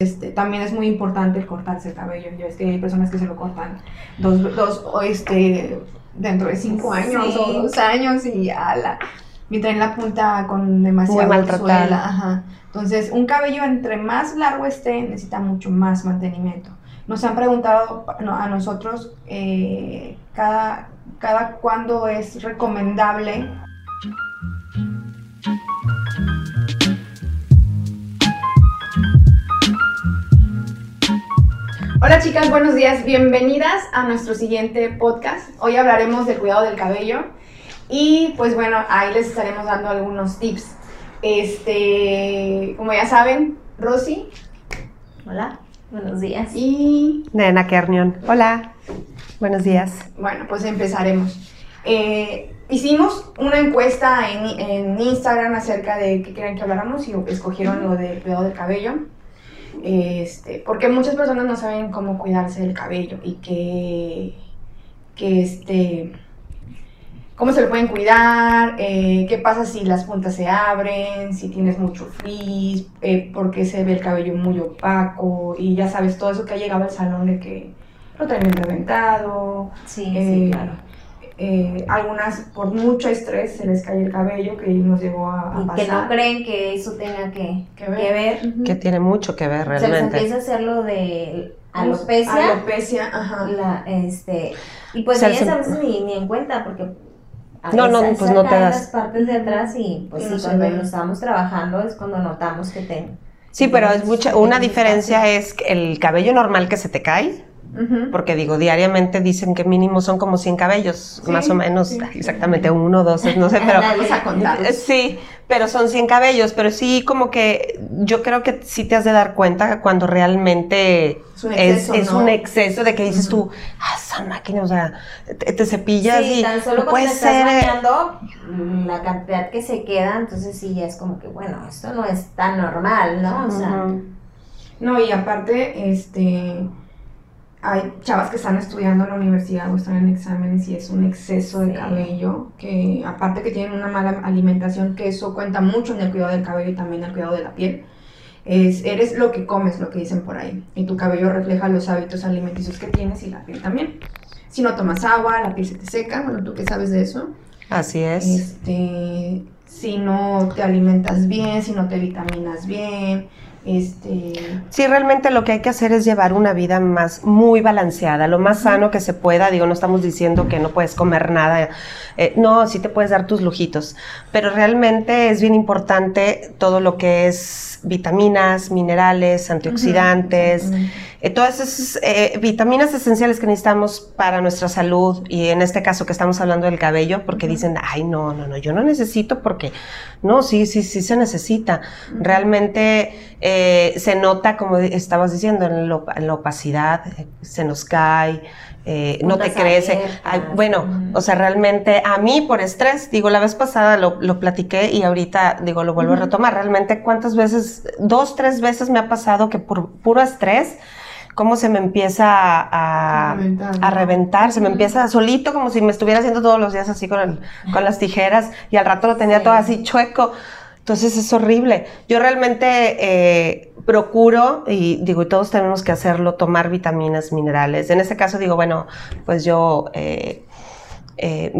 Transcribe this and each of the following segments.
este, también es muy importante cortarse el cabello. Yo es que hay personas que se lo cortan dos, dos o este, dentro de cinco años Sí. o dos años y ala. Y traen la punta con maltratada. suela, ajá. Entonces, un cabello entre más largo esté, necesita mucho más mantenimiento. Nos han preguntado a nosotros eh, cada, cada cuándo es recomendable Hola chicas, buenos días, bienvenidas a nuestro siguiente podcast. Hoy hablaremos del cuidado del cabello y pues bueno, ahí les estaremos dando algunos tips. Este, como ya saben, Rosy Hola, buenos días. y Nena Kernion. Hola. Buenos días. bueno, pues empezaremos. Eh, hicimos una encuesta en, en Instagram acerca de qué querían que habláramos y escogieron lo del cuidado del cabello. Este, porque muchas personas no saben cómo cuidarse del cabello y que, que este, cómo se lo pueden cuidar, eh, qué pasa si las puntas se abren, si tienes mucho frizz, eh, por qué se ve el cabello muy opaco y ya sabes, todo eso que ha llegado al salón de que lo traen reventado, Sí, eh, sí, claro. Eh, algunas por mucho estrés se les cae el cabello que nos llegó a, a Y pasar. que no creen que eso tenga que, Que que ver. ver. Ujú. Que tiene mucho que ver Se les realmente. empieza a hacer lo de alopecia. Alopecia, ajá. la, este, y pues ellas se- a veces ni, ni en cuenta porque a No, no, pues no te das. las partes de atrás y pues sí, no cuando lo estamos trabajando es cuando notamos que te... Sí, pero es mucha, una diferencia es el cabello normal que se te cae, Porque digo, diariamente dicen que mínimo son como 100 cabellos, Sí, más o menos, sí. exactamente uno, dos, no sé, pero Vamos a contar. Eh, Sí, pero son 100 cabellos, pero sí como que yo creo que sí te has de dar cuenta cuando realmente Es un es, exceso, es ¿no? un exceso de que dices tú, ah, esa máquina, o sea, te, te cepillas Sí, y tan solo no cuando puede ser... eh, bañando, mm, la cantidad que se queda, entonces sí, ya es como que, bueno, esto no es tan normal, ¿no? O sea. No, y aparte, este, hay chavas que están estudiando en la universidad o están en exámenes y es un exceso de Sí. cabello, que aparte que tienen una mala alimentación, que eso cuenta mucho en el cuidado del cabello y también en el cuidado de la piel. Es, eres lo que comes, lo que dicen por ahí. Y tu cabello refleja los hábitos alimenticios que tienes y la piel también. Si no tomas agua, la piel se te seca. Bueno, ¿tú qué sabes de eso? Así es. Este, si no te alimentas bien, si no te vitaminas bien, este, Sí, realmente lo que hay que hacer es llevar una vida más muy balanceada, lo más sano que se pueda. Digo, no estamos diciendo que no puedes comer nada. eh, no, sí te puedes dar tus lujitos, pero realmente es bien importante todo lo que es vitaminas, minerales, antioxidantes, eh, todas esas eh, vitaminas esenciales que necesitamos para nuestra salud y en este caso que estamos hablando del cabello, porque dicen, ay, no, no, no, yo no necesito porque, no, sí, sí, sí se necesita. Realmente eh, se nota, como estabas diciendo, en, lo- en la opacidad, se nos cae, eh, no te crece. Ay, bueno, o sea, realmente a mí por estrés, digo, la vez pasada lo, lo platiqué y ahorita, digo, lo vuelvo a retomar. Realmente, ¿cuántas veces? Dos, tres veces me ha pasado que por puro estrés, cómo se me empieza a, reventar, a ¿no? reventar, se me empieza solito, como si me estuviera haciendo todos los días así con, el- con las tijeras y al rato lo tenía Sí. todo así chueco. Entonces es horrible. Yo realmente eh, procuro, y digo, y todos tenemos que hacerlo, tomar vitaminas, minerales. En este caso digo, bueno, pues yo, eh, eh,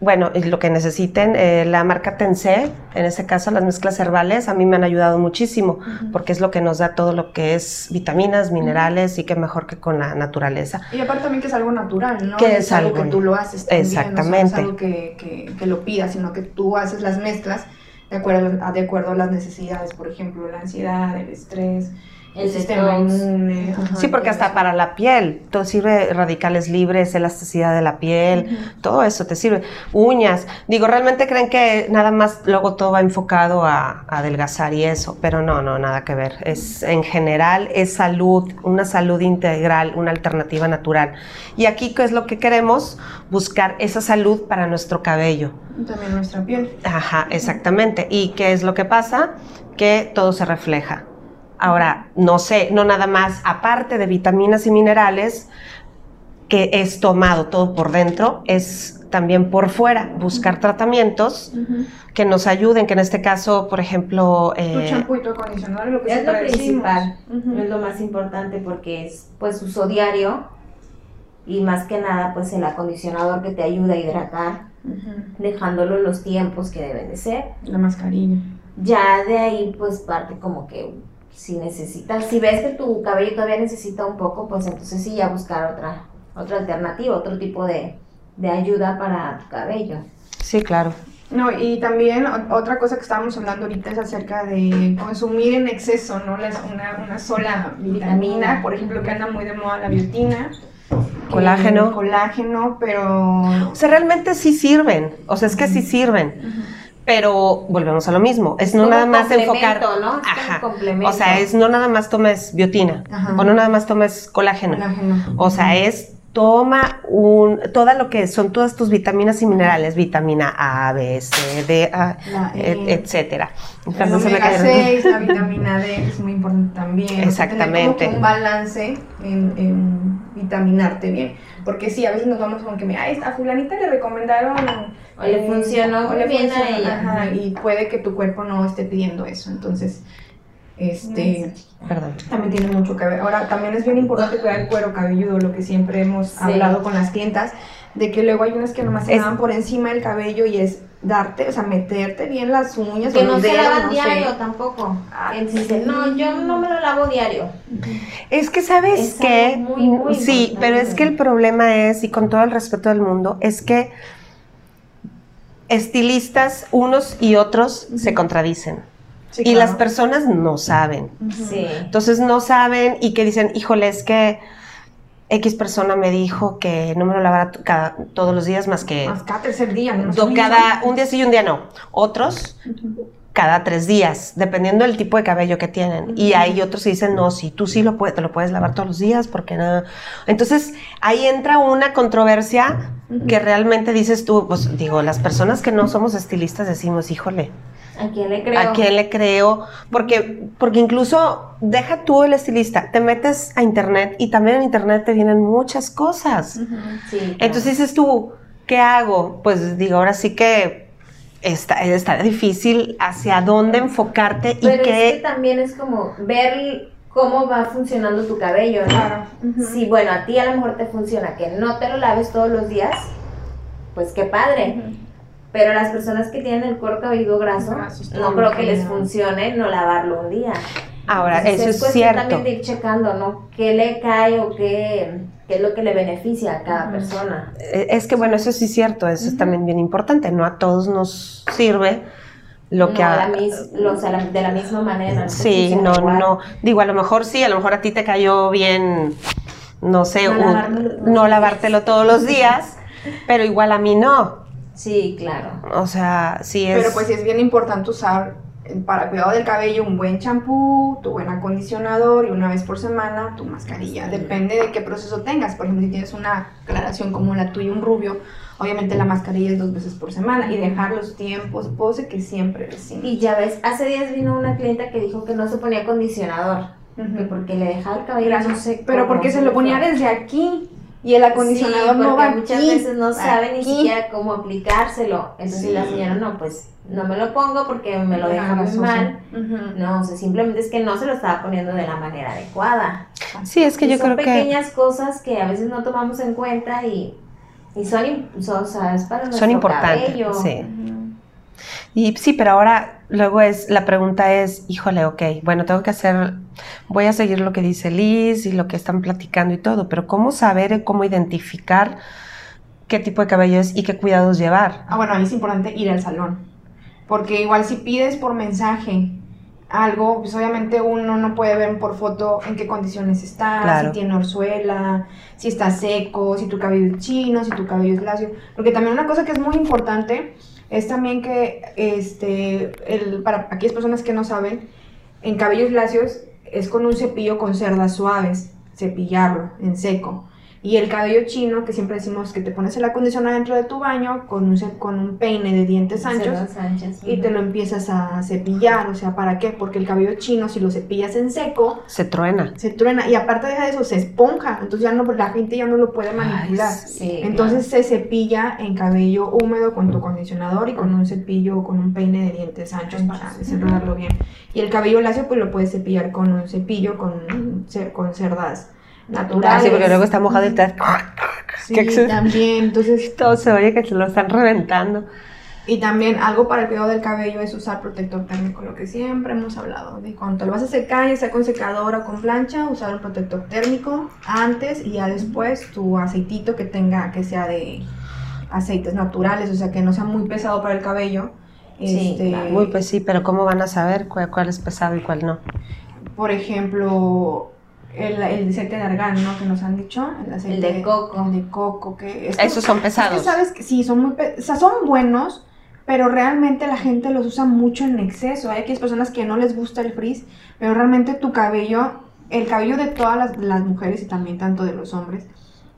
bueno, lo que necesiten, eh, la marca Tensé, en este caso las mezclas herbales, a mí me han ayudado muchísimo, porque es lo que nos da todo lo que es vitaminas, minerales, y que mejor que con la naturaleza. Y aparte también que es algo natural, ¿no? Que es algo algo- que tú lo haces también, Exactamente. No es algo que, que, que lo pidas, sino que tú haces las mezclas de acuerdo, a- de acuerdo a las necesidades, por ejemplo, la ansiedad, el estrés, el, sistema inmune. ajá, Sí, porque hasta eso. para la piel, todo sirve radicales libres, elasticidad de la piel, Ujú. todo eso te sirve. Uñas, digo, realmente creen que nada más luego todo va enfocado a, a adelgazar y eso, pero no, no, nada que ver. Es en general, es salud, una salud integral, una alternativa natural. Y aquí, ¿qué es lo que queremos? Buscar esa salud para nuestro cabello. También nuestra piel. Ajá, exactamente. ¿Y qué es lo que pasa? Que todo se refleja. Ahora, no sé, no nada más, aparte de vitaminas y minerales, que es tomado todo por dentro, es también por fuera, buscar tratamientos que nos ayuden, que en este caso, por ejemplo... tu eh, champú y tu acondicionador es lo que Es lo principal, Ujú. es lo más importante porque es pues uso diario y más que nada pues el acondicionador que te ayuda a hidratar, Ujú. dejándolo los tiempos que deben de ser. La mascarilla. Ya de ahí pues parte como que si necesitas, si ves que tu cabello todavía necesita un poco, pues entonces sí ya buscar otra, otra alternativa, otro tipo de, de ayuda para tu cabello. sí, claro. No, y también otra cosa que estábamos hablando ahorita es acerca de consumir en exceso, ¿no? Las- una, una sola vitamina, Vitamina. por ejemplo, que anda muy de moda la biotina. Colágeno. Colágeno, pero... O sea, realmente sí sirven, o sea, es que sí sirven, pero volvemos a lo mismo, es no como nada más enfocar... ¿no? Ajá. O sea, es no nada más tomes biotina, Ajá. o no nada más tomes colágeno. Colágeno. O sea, es toma un, todo lo que son todas tus vitaminas y minerales, vitamina A, B, C, D, A, La E. et- etcétera. El omega cayeron. 6, la vitamina D, es muy importante también. O sea, Exactamente. tener como que un balance en, en vitaminarte bien. Porque sí, a veces nos vamos con que, mira, "Ay, a fulanita le recomendaron... O le funcionó o le bien a funcionó", ella. ajá, y puede que tu cuerpo no esté pidiendo eso. Entonces, este... Perdón. También tiene mucho que ver. Ahora, también es bien importante cuidar el cuero cabelludo, lo que siempre hemos Sí. hablado con las clientas, de que luego hay unas que nomás se dan por encima del cabello y es darte, o sea, meterte bien las uñas. Que o no se dedos, lavan no sé. diario tampoco. Ah, Él dice, no, yo no me lo lavo diario. Es que sabes Es que muy, muy sí, importante. pero es que el problema es y con todo el respeto del mundo es que estilistas unos y otros se contradicen Sí, y claro. las personas no saben. Sí. Entonces no saben y que dicen, híjole, es que X persona me dijo que no me lo lavara cada- todos los días más que Más cada tercer día, ¿no? do- cada un día sí y un día no. Otros cada tres días, dependiendo del tipo de cabello que tienen. Y hay otros que dicen, no, si tú sí lo puedes, te lo puedes lavar todos los días, porque nada. Entonces, ahí entra una controversia que realmente dices tú, pues digo, las personas que no somos estilistas decimos, híjole, ¿A quién le creo? ¿a quién le creo? Porque, porque incluso, deja tú el estilista, te metes a internet y también en internet te vienen muchas cosas. Sí, claro. Entonces dices tú, ¿qué hago? Pues digo, ahora sí que está, está difícil hacia dónde enfocarte y Pero qué... es que también es como ver cómo va funcionando tu cabello, ¿no? Claro. Si, bueno, a ti a lo mejor te funciona que no te lo laves todos los días, pues qué padre. Pero las personas que tienen el cuero cabelludo graso, Grasos, no creo que les funcione no lavarlo un día. Ahora, Entonces, eso es cuestión cierto. también de ir checando, ¿no? ¿Qué le cae o qué, qué es lo que le beneficia a cada Ujú. persona? Eh, Es que bueno, eso sí es cierto, eso es también bien importante, no a todos nos sirve lo no que a a... la mis- lo- o sea, la- de la misma manera. Sí, no, igual. no. Digo, a lo mejor sí, a lo mejor a ti te cayó bien, no sé, No un- no los lavártelo todos los días, pero igual a mí no. Sí, claro. O sea, sí es... Pero pues sí es bien importante usar eh, para cuidado del cabello un buen champú, tu buen acondicionador y una vez por semana tu mascarilla. Depende de qué proceso tengas. Por ejemplo, si tienes una aclaración como la tuya, un rubio, obviamente la mascarilla es dos veces por semana y dejar los tiempos, pose que siempre. Y ya ves, hace días vino una clienta que dijo que no se ponía acondicionador, que Ujú. porque le dejaba el cabello no sé Pero porque se lo ponía desde aquí y el acondicionador Sí, no porque va muchas aquí, veces no va saben ni siquiera cómo aplicárselo. Entonces Sí. la señora, no, pues no me lo pongo porque me lo deja muy mal. No, o sea, simplemente es que no se lo estaba poniendo de la manera adecuada. Sí, es que Y yo son creo que... pequeñas cosas que a veces no tomamos en cuenta y, y son, son, o sea, es para nuestro Son importantes, sí. Y sí, pero ahora luego es, la pregunta es, híjole, ok, bueno, tengo que hacer, voy a seguir lo que dice Liz y lo que están platicando y todo, pero ¿cómo saber, cómo identificar qué tipo de cabello es y qué cuidados llevar? Ah, bueno, ahí es importante ir al salón. Porque igual si pides por mensaje algo, pues obviamente uno no puede ver por foto en qué condiciones está, Claro. si tiene orzuela, si está seco, si tu cabello es chino, si tu cabello es lacio. Porque también una cosa que es muy importante es también que, este, el, para aquellas personas que no saben, en cabellos lacios es con un cepillo con cerdas suaves, cepillarlo en seco. Y el cabello chino, que siempre decimos que te pones el acondicionador dentro de tu baño con un, con un peine de dientes anchos y te lo empiezas a cepillar. O sea, ¿para qué? Porque el cabello chino, si lo cepillas en seco, Se truena. se truena y aparte de eso, se esponja. Entonces ya no, la gente ya no lo puede manipular. Sí, Entonces se cepilla en cabello húmedo con tu acondicionador y con un cepillo o con un peine de dientes anchos para desenredarlo bien. Y el cabello lacio pues lo puedes cepillar con un cepillo con, con cerdas Ah, naturales. sí, porque luego está mojado y te... Sí, Qué exceso. también. Entonces, Todo se oye que se lo están reventando. y también algo para el cuidado del cabello es usar protector térmico, lo que siempre hemos hablado. De cuando lo vas a secar, ya sea con secadora o con plancha, usar un protector térmico antes y ya después tu aceitito que tenga, que sea de aceites naturales, o sea que no sea muy pesado para el cabello. Sí, Este, claro. Uy, pues sí, pero ¿cómo van a saber cuál, cuál es pesado y cuál no? Por ejemplo, el, el aceite de argán, ¿no? Que nos han dicho. El, aceite de coco. El de coco, que es que- Esos son Es que pesados. sabes que sí, son muy, o sea, son buenos, pero realmente la gente los usa mucho en exceso. Hay aquellas personas que no les gusta el frizz, pero realmente tu cabello, el cabello de todas las, las mujeres y también tanto de los hombres,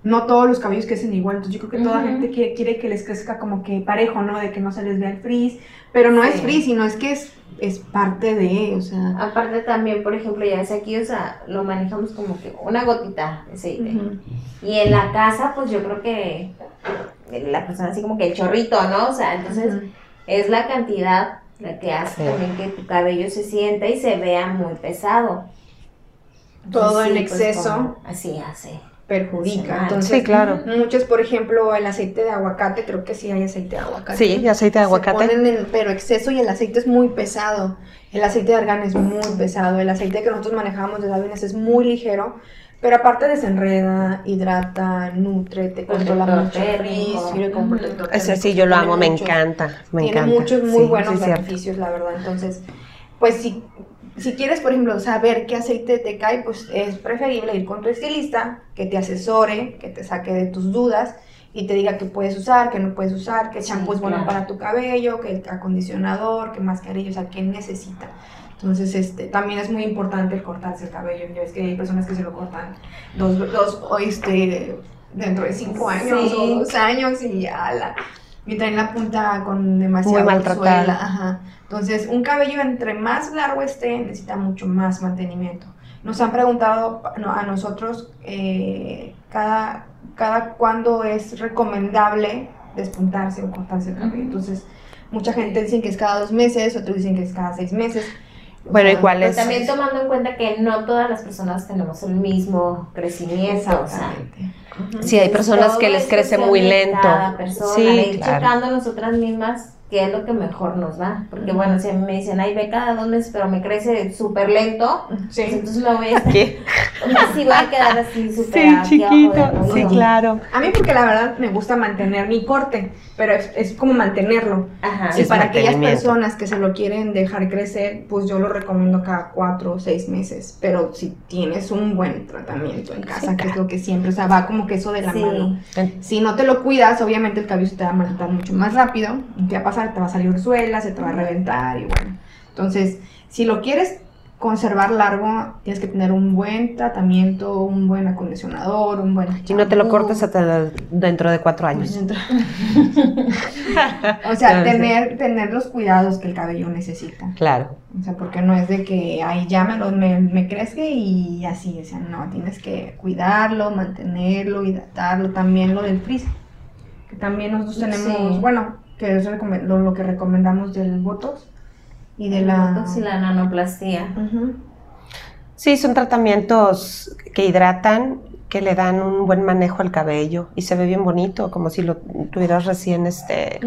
no todos los cabellos crecen igual. Entonces yo creo que toda Ujú. gente quiere, quiere que les crezca como que parejo, ¿no? De que no se les vea el frizz, pero no es Sí. frizz, sino es que es, es parte de, o sea... Aparte también, por ejemplo, ya ves aquí, o sea, lo manejamos como que una gotita de aceite. Y en la casa, pues yo creo que la persona así como que el chorrito, ¿no? O sea, entonces es la cantidad la que hace Sí. también que tu cabello se sienta y se vea muy pesado. Todo en pues, exceso. como así hace. Perjudica. Sí, Entonces, Sí, claro. muchos, por ejemplo, el aceite de aguacate, creo que sí hay aceite de aguacate. Sí, y aceite de Se aguacate. ponen en- pero exceso y el aceite es muy pesado. El aceite de argán es muy pesado. El aceite que nosotros manejamos de Davines es muy ligero. Pero aparte desenreda, hidrata, nutre, te controla mucho sirve como Ujú. protector Ese sí, yo lo amo, me encanta. Me tiene encanta. muchos muy Sí, buenos sí, cierto. beneficios, la verdad. Entonces, pues si, si quieres, por ejemplo, saber qué aceite te cae, pues es preferible ir con tu estilista, que te asesore, que te saque de tus dudas y te diga qué puedes usar, qué no puedes usar, qué Sí, champú es bueno claro. para tu cabello, qué acondicionador, qué mascarilla, o sea, qué necesita. Entonces, este, también es muy importante el cortarse el cabello. Ya ves que hay personas que se lo cortan dos, dos este, dentro de cinco años Sí. o dos años y ya la, y traen la punta con demasiado suela, ajá. Entonces, un cabello entre más largo esté, necesita mucho más mantenimiento. Nos han preguntado a nosotros eh, cada, cada cuándo es recomendable despuntarse o cortarse el cabello. Entonces, mucha gente dice que es cada dos meses, otros dicen que es cada seis meses. Bueno, ¿y cuál Pero es? también tomando en cuenta que no todas las personas tenemos el mismo crecimiento, o sea. Sí, hay personas que les es crece muy lento. Cada persona, Sí, claro. checando nosotras mismas qué es lo que mejor nos va. Porque bueno, si a mí me dicen, ay, ve cada dos meses, pero me crece súper lento, pues Sí. entonces me voy a estar, Aquí. sí voy a quedar así súper Sí, chiquito. Sí, claro. A mí porque la verdad me gusta mantener mi corte, pero es, es como mantenerlo. Ajá. Y Es para aquellas personas que se lo quieren dejar crecer, pues yo lo recomiendo cada cuatro o seis meses. Pero si tienes un buen tratamiento en casa, Sí, que es lo que siempre, o sea, va como que eso de la Sí. mano. Si no te lo cuidas, obviamente el cabello se te va a maltratar mucho más rápido. ¿Y qué Te va a salir suela, se te va a reventar y bueno. Entonces, si lo quieres conservar largo, tienes que tener un buen tratamiento, un buen acondicionador, un buen... Y no te lo cortes hasta dentro de cuatro años. o sea, Claro, sí. tener, tener los cuidados que el cabello necesita. Claro. O sea, porque no es de que, ay, ya me, lo, me, me crezca y así, o sea, no, tienes que cuidarlo, mantenerlo, hidratarlo, también lo del frizz, que también nosotros tenemos, Sí. bueno, que es lo, lo que recomendamos del Botox y de la... Botox y la nanoplastía. Sí, son tratamientos que hidratan, que le dan un buen manejo al cabello y se ve bien bonito, como si lo tuvieras recién este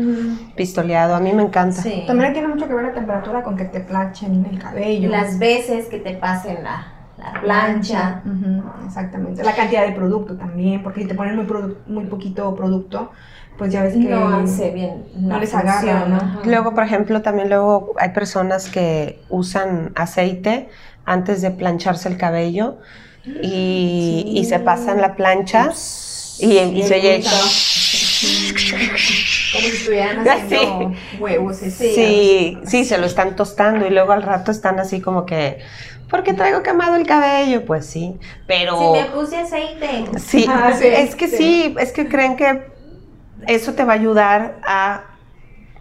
pistoleado. A mí me encanta. Sí. También tiene mucho que ver la temperatura con que te planchen el cabello. Las veces que te pasen la, la plancha. Exactamente. La cantidad de producto también, porque si te ponen muy, produ- muy poquito producto, pues ya ves que... No hace bien. no les agarra, ¿no? Luego, por ejemplo, también luego hay personas que usan aceite antes de plancharse el cabello y, y se pasan la plancha y, y se oye... Como si estuvieran haciendo huevos. Sí, sí, se lo están tostando y luego al rato están así como que, ¿por qué traigo quemado el cabello? Pues sí, pero... Si me puse aceite. Sí, Ah, sí, es que sí. sí. es que creen que eso te va a ayudar a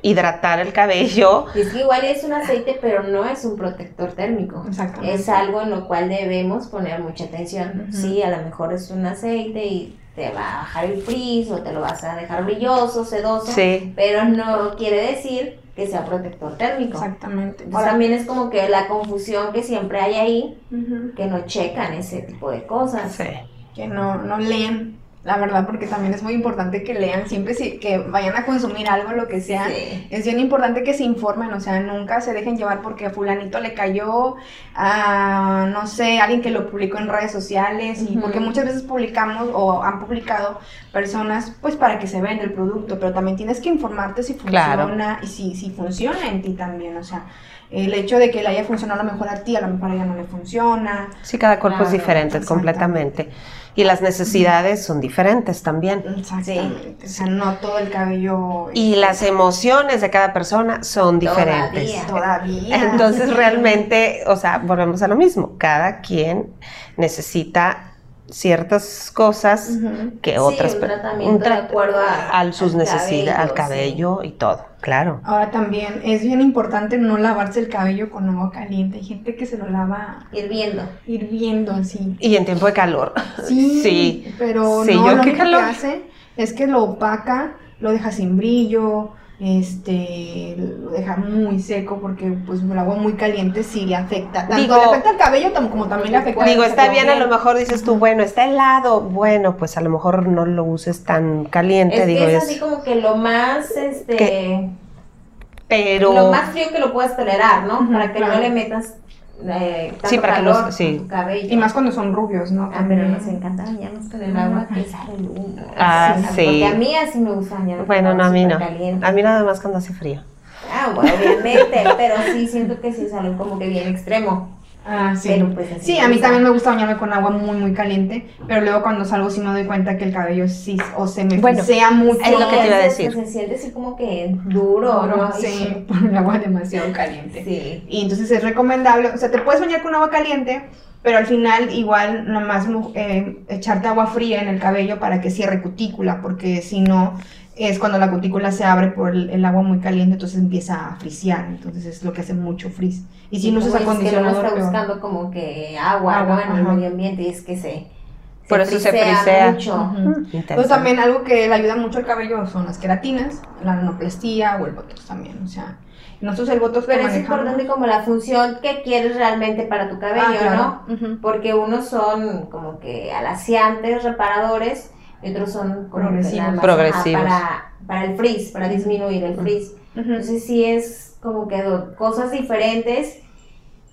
hidratar el cabello. Y es que igual es un aceite, pero no es un protector térmico. Exactamente. Es algo en lo cual debemos poner mucha atención. Sí, a lo mejor es un aceite y te va a bajar el frizz o te lo vas a dejar brilloso, sedoso, Sí. pero no quiere decir que sea protector térmico. Exactamente. Entonces, también es como que la confusión que siempre hay ahí, que no checan ese tipo de cosas. Sí. que no, no leen, la verdad, porque también es muy importante que lean, siempre si, que vayan a consumir algo, lo que sea. Sí. Es bien importante que se informen, o sea, nunca se dejen llevar porque a fulanito le cayó a, no sé, alguien que lo publicó en redes sociales, y porque muchas veces publicamos o han publicado personas, pues para que se venda el producto, pero también tienes que informarte si Claro. funciona y si, si funciona en ti también, o sea, el hecho de que le haya funcionado a lo mejor a ti, a lo mejor a ella no le funciona. Sí, cada cuerpo es diferente, completamente. Y las necesidades son diferentes también. Exactamente. O sea, no todo el cabello. Y las emociones de cada persona son diferentes. Todavía. Todavía. Entonces realmente, o sea, volvemos a lo mismo. Cada quien necesita ciertas cosas que Sí, otras un per- tratamiento un tra- de acuerdo a- a sus al necesidades, al cabello, y todo, claro. Ahora también es bien importante no lavarse el cabello con agua caliente. Hay gente que se lo lava Hirviendo. hirviendo así. Y en tiempo de calor. Sí, Sí. pero Sí, no, yo lo qué único que hace es que lo opaca, lo deja sin brillo, este, lo deja muy seco porque pues el agua muy caliente sí le afecta. Tanto Digo- le afecta al cabello como también le afecta Digo, está bien, a lo mejor dices tú, bueno, está helado. Bueno, pues a lo mejor no lo uses tan caliente, Es digo, que es es- así como que lo más, este, ¿Qué? pero... lo más frío que lo puedas tolerar, ¿no? Para que claro. no le metas eh, tanto Sí, para que calor no- sí. a tu cabello. Y más cuando son rubios, ¿no? Ah, pero También. nos encanta bañarnos con el agua que sale el humo. Ah, sí. Porque a mí así me gusta bañarme con Bueno, no, a mí no. supercaliente. A mí nada más cuando hace frío. Ah, bueno, obviamente, pero sí siento que sí es algo como que bien extremo. Ah, sí. Pero pues así sí, a mí también me gusta bañarme con agua muy, muy caliente, pero luego cuando salgo sí me doy cuenta que el cabello sí, o se me Bueno, frisea mucho. es lo que te iba a decir. Se siente así como que duro, ¿no? Sí, por el agua demasiado caliente. Sí. Y entonces es recomendable, o sea, te puedes bañar con agua caliente, pero al final igual nomás eh, echarte agua fría en el cabello para que cierre cutícula, porque si no es cuando la cutícula se abre por el, el agua muy caliente, entonces empieza a frisear, entonces es lo que hace mucho frizz. Y si no usas Como dices que acondicionador, está peor. buscando como que agua, Agua, ¿no? en el medio ambiente y es que se, Por eso se frisea. mucho. Intenso. Entonces también algo que le ayuda mucho al cabello son las queratinas, la nanoplastía o el botox también, o sea, nosotros el botox que Pero es manejamos- importante como la función que quieres realmente para tu cabello, Ah, claro. ¿no? Porque unos son como que alaciantes, reparadores, y otros son Progresivos. más, para, para el frizz, para disminuir el frizz. Ujú. Entonces sí es como que cosas diferentes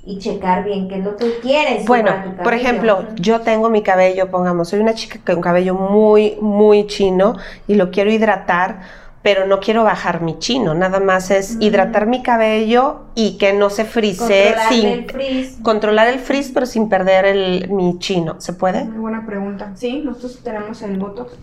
y checar bien qué es lo que quieres. Bueno, para tu por ejemplo, yo tengo mi cabello, pongamos, soy una chica con cabello muy, muy chino y lo quiero hidratar, pero no quiero bajar mi chino, nada más es Mm. hidratar mi cabello y que no se frise sin el frizz. controlar el frizz, pero sin perder el, mi chino. ¿Se puede? Muy buena pregunta. Sí, nosotros tenemos el botox,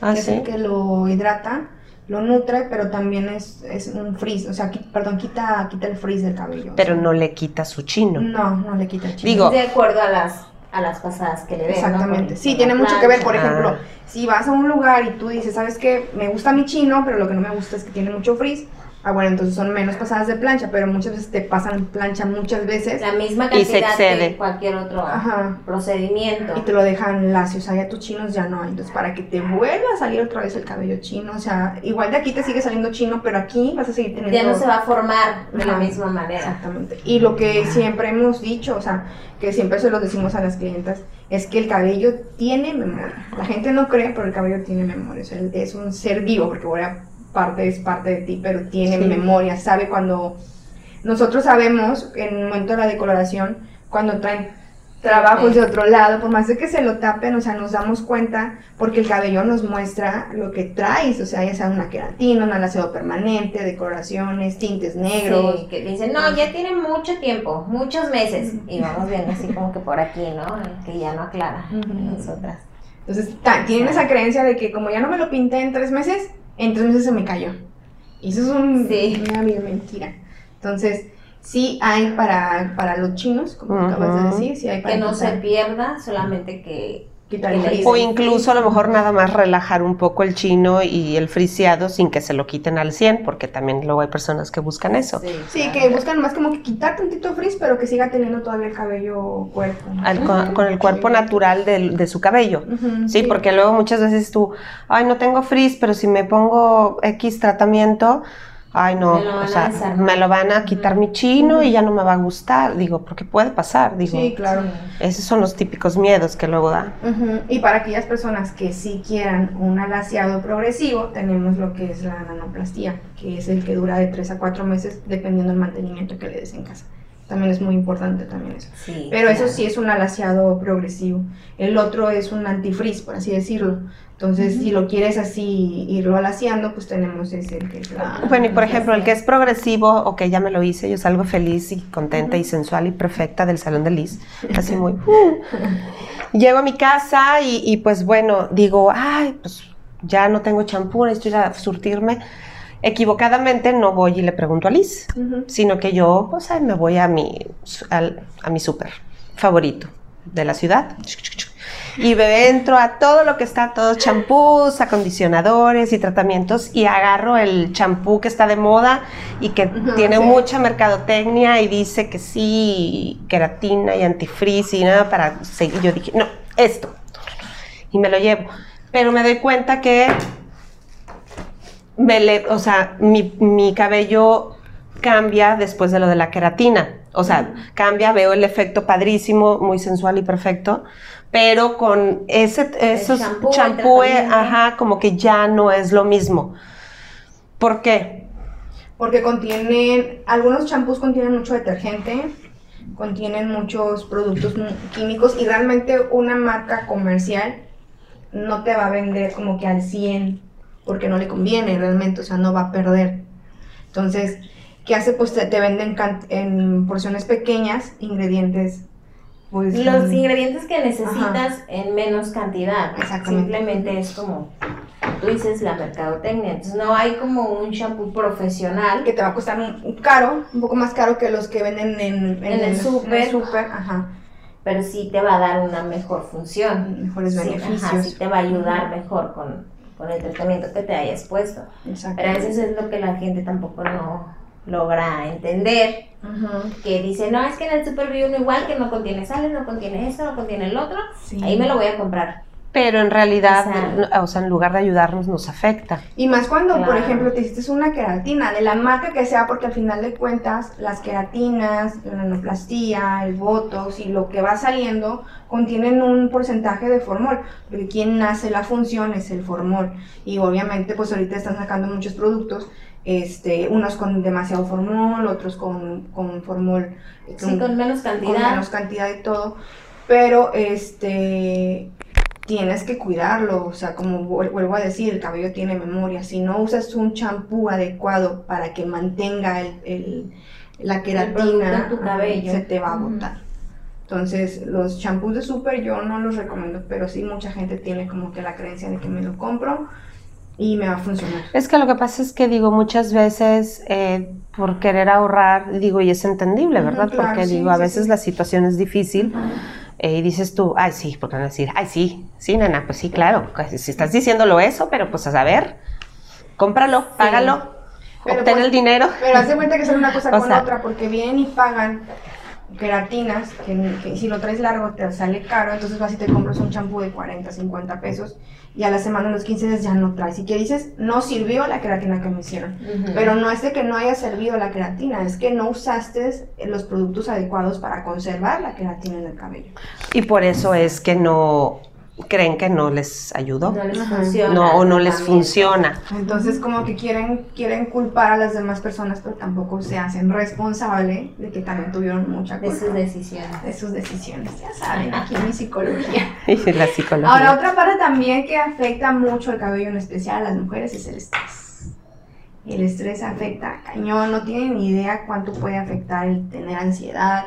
Ah, que es el sí. que lo hidrata, lo nutre, pero también es, es un frizz, o sea, qui- perdón, quita, quita el frizz del cabello. Pero no le quita su chino. No, no le quita el chino. Digo, De acuerdo a las, a las pasadas que le den. Exactamente. Sí, tiene mucho que ver. Por ejemplo, Ah. si vas a un lugar y tú dices, ¿sabes qué? Me gusta mi chino, pero lo que no me gusta es que tiene mucho frizz. Ah, bueno, entonces son menos pasadas de plancha, pero muchas veces te pasan plancha muchas veces La misma Y se cantidad excede. que cualquier otro Ajá. procedimiento. y te lo dejan lacio. O sea, ya tus chinos ya no. Entonces, para que te vuelva a salir otra vez el cabello chino, o sea, igual de aquí te sigue saliendo chino, pero aquí vas a seguir teniendo. Ya no se va a formar de la misma manera. Exactamente. Y lo que siempre hemos dicho, o sea, que siempre se lo decimos a las clientas, es que el cabello tiene memoria. La gente no cree, pero el cabello tiene memoria. O sea, es un ser vivo, porque ahora parte es parte de ti, pero tiene Sí. memoria. Sabe cuando. Nosotros sabemos, en el momento de la decoloración, cuando traen trabajos de otro lado, por más de que se lo tapen, o sea, nos damos cuenta porque el cabello nos muestra lo que traes, o sea, ya sea una queratina, un alaseo permanente, decoraciones, tintes negros. Sí, que dicen, no, ya tiene mucho tiempo, muchos meses. Y vamos viendo así como que por aquí, ¿no? Que ya no aclara Ujú. nosotras. Entonces, tienen esa creencia de que como ya no me lo pinté en tres meses, en tres meses se me cayó. Y eso es un, Sí. una mentira. Entonces, sí hay para, para los chinos, como acabas de decir, sí hay para Que no se pierda, solamente que quitar que el le- frizz. O incluso a lo mejor nada más relajar un poco el chino y el friseado sin que se lo quiten al 100, porque también luego hay personas que buscan eso. Sí, claro. que buscan más como que quitar tantito frizz, pero que siga teniendo todavía el cabello cuerpo. Al- con, con el cuerpo natural del- de, su cabello. Ujú, Sí, porque luego muchas veces tú, ay, no tengo frizz, pero si me pongo X tratamiento, ay, no, Me o sea, me lo van a quitar mi chino y ya no me va a gustar. Digo, porque puede pasar, digo. Sí, claro. Esos son los típicos miedos que luego da. Y para aquellas personas que sí quieran un alaciado progresivo, tenemos lo que es la nanoplastía, que es el que dura de 3 a 4 meses dependiendo del mantenimiento que le des en casa. También es muy importante también eso. Sí, Pero eso claro. sí es un alaciado progresivo. El otro es un antifreeze, por así decirlo. Entonces, si lo quieres así irlo alaciando, pues tenemos ese que es la... Bueno, y por ejemplo, el que es progresivo, ok, ya me lo hice, yo salgo feliz y contenta y sensual y perfecta del salón de Liz, así muy... uh. Llego a mi casa y, y, pues bueno, digo, ay, pues ya no tengo champú, necesito ir a surtirme. Equivocadamente no voy y le pregunto a Liz, sino que yo, pues ay, me voy a mi, al- a mi súper favorito de la ciudad. Y me entro a todo lo que está, todos champús, acondicionadores y tratamientos y agarro el champú que está de moda y que tiene sí. mucha mercadotecnia y dice que sí, queratina y antifreeze y nada para seguir. Yo dije, no, esto. Y me lo llevo. Pero me doy cuenta que me le- o sea, mi, mi cabello cambia después de lo de la queratina. O sea, cambia, veo el efecto padrísimo, muy sensual y perfecto, pero con ese esos champú, el champú, eh, ajá, como que ya no es lo mismo. ¿Por qué? Porque contienen, algunos champús contienen mucho detergente, contienen muchos productos químicos y realmente una marca comercial no te va a vender como que al 100 porque no le conviene realmente, o sea, no va a perder. Entonces, ¿qué hace? Pues te, te venden en porciones pequeñas ingredientes. Pues, Los mm, ingredientes que necesitas en menos cantidad. Exactamente. Simplemente es como tú dices la mercadotecnia. Entonces no hay como un shampoo profesional. que te va a costar un, un caro, un poco más caro que los que venden en, En en el súper, ajá, pero sí te va a dar una mejor función. mejores Sí, beneficios. ajá, sí te va a ayudar mejor con, con el tratamiento que te hayas puesto. Pero a veces es lo que la gente tampoco no logra entender. Que dice, no, es que en el super vi uno igual que no contiene sales, no contiene esto, no contiene el otro. Sí. Ahí me lo voy a comprar. Pero en realidad, O sea- no- o sea, en lugar de ayudarnos, nos afecta. Y más cuando, por ejemplo, te hiciste una queratina, de la marca que sea, porque al final de cuentas, las queratinas, la nanoplastía, el botox y lo que va saliendo contienen un porcentaje de formol, porque quien hace la función es el formol. Y obviamente, pues ahorita están sacando muchos productos, este, unos con demasiado formol, otros con, con formol Sí, con menos con cantidad. menos cantidad y todo, pero este tienes que cuidarlo, o sea, como vuel- vuelvo a decir, el cabello tiene memoria, si no usas un champú adecuado para que mantenga el, el- la queratina, tu cabello. se te va a botar. Entonces, los champús de súper yo no los recomiendo, pero sí mucha gente tiene como que la creencia de que me lo compro y me va a funcionar. Es que lo que pasa es que digo, muchas veces eh, por querer ahorrar, digo, y es entendible, ¿verdad? claro, Porque sí, digo, a sí, veces sí. la situación es difícil eh, y dices tú, ay, sí, ¿por qué no decir? Ay, sí, sí, nena, pues sí, claro. pues, Si estás diciéndolo eso, pero pues a saber, cómpralo, págalo, Pero obtén pues- el dinero. Pero hace cuenta que es una cosa O con sea- otra, porque vienen y pagan queratinas, que, que si lo traes largo te sale caro, entonces vas y te compras un champú de 40, 50 pesos y a la semana, los 15 días ya no traes. Y que dices, no sirvió la queratina que me hicieron. Pero no es de que no haya servido la queratina, es que no usaste los productos adecuados para conservar la queratina en el cabello. Y por eso es que no creen que no les ayudó. no les Ajá. funciona. No, o no les también. funciona. Entonces como que quieren, quieren culpar a las demás personas, pero tampoco se hacen responsable de que también tuvieron mucha De culpa. sus decisiones. de sus decisiones. Ya saben, aquí en mi psicología. Y la psicología. Ahora, otra parte también que afecta mucho el cabello, en especial a las mujeres, es el estrés. El estrés afecta cañón, no tienen ni idea cuánto puede afectar el tener ansiedad,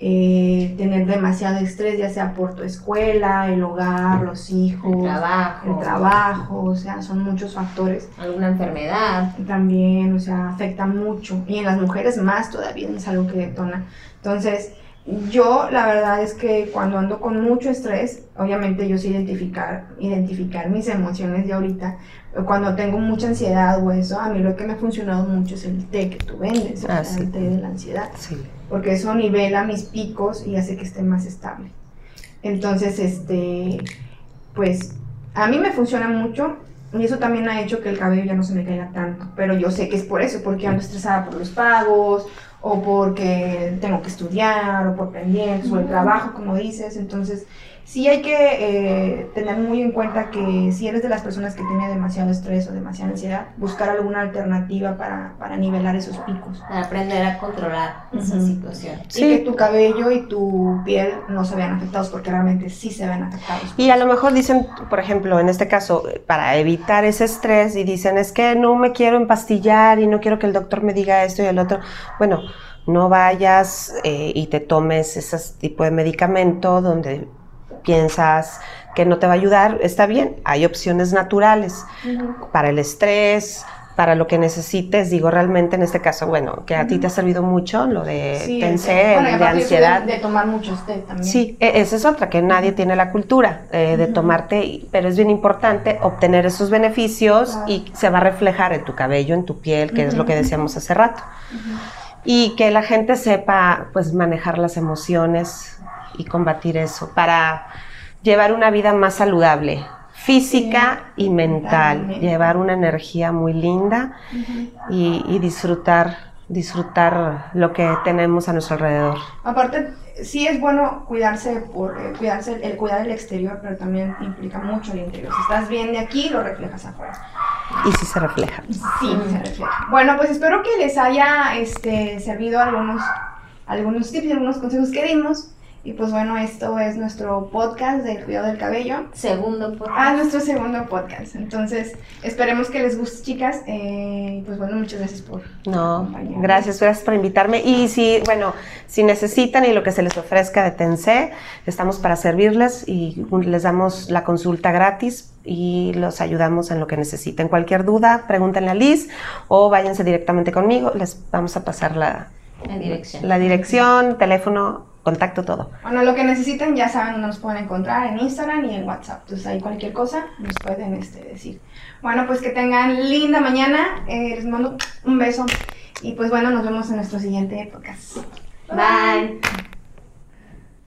eh, tener demasiado estrés, ya sea por tu escuela, el hogar, los hijos, El trabajo. el trabajo, o sea, son muchos factores. Alguna enfermedad. También, o sea, afecta mucho. Y en las mujeres más todavía es algo que detona. Entonces, yo la verdad es que cuando ando con mucho estrés, obviamente yo sé identificar, identificar mis emociones de ahorita. Cuando tengo mucha ansiedad o eso, a mí lo que me ha funcionado mucho es el té que tú vendes, o Ah, sea, sí. el té de la ansiedad Sí. Porque eso nivela mis picos y hace que esté más estable. Entonces, este, pues a mí me funciona mucho y eso también ha hecho que el cabello ya no se me caiga tanto, pero yo sé que es por eso, porque ando estresada por los pagos o porque tengo que estudiar o por pendientes o el trabajo, como dices, entonces sí hay que eh, tener muy en cuenta que si eres de las personas que tiene demasiado estrés o demasiada ansiedad, buscar alguna alternativa para, para nivelar esos picos. Para aprender a controlar esa situación. Sí. Y que tu cabello y tu piel no se vean afectados porque realmente sí se ven afectados. Y a lo mejor dicen, por ejemplo, en este caso, para evitar ese estrés, y dicen, es que no me quiero empastillar y no quiero que el doctor me diga esto y el otro. Bueno, no vayas eh, y te tomes ese tipo de medicamento donde piensas que no te va a ayudar. Está bien, hay opciones naturales para el estrés, para lo que necesites. Digo, realmente en este caso, bueno, que a ti te ha servido mucho lo de Sí, bueno, el de ansiedad. De, de tomar muchos té también. Sí, e- esa es otra, que nadie tiene la cultura eh, de Ujú. tomarte, y- pero es bien importante obtener esos beneficios Claro. y se va a reflejar en tu cabello, en tu piel, que es lo que decíamos hace rato. Y que la gente sepa, pues, manejar las emociones y combatir eso para llevar una vida más saludable, física y mental, llevar una energía muy linda y, y disfrutar, disfrutar lo que tenemos a nuestro alrededor. Aparte, sí es bueno cuidarse por eh, cuidarse el cuidar el exterior, pero también implica mucho el interior. Si estás bien de aquí, lo reflejas afuera. Y si se refleja. Sí, se refleja. Bueno, pues espero que les haya este, servido algunos, algunos tips y algunos consejos que dimos. Y pues bueno, esto es nuestro podcast del cuidado del cabello. Segundo podcast. Ah, nuestro segundo podcast. Entonces, esperemos que les guste, chicas. Eh, pues bueno, muchas gracias por No, gracias, gracias por invitarme. Y si, bueno, si necesitan y lo que se les ofrezca de Tensé, estamos para servirles y les damos la consulta gratis y los ayudamos en lo que necesiten. Cualquier duda, pregúntenle a Liz o váyanse directamente conmigo. Les vamos a pasar la, La dirección. la dirección, teléfono, contacto, todo. Bueno, lo que necesiten ya saben nos pueden encontrar en Instagram y en WhatsApp. Entonces ahí cualquier cosa nos pueden este, decir. Bueno, pues que tengan linda mañana. Eh, les mando un beso. Y pues bueno, nos vemos en nuestro siguiente podcast. Bye.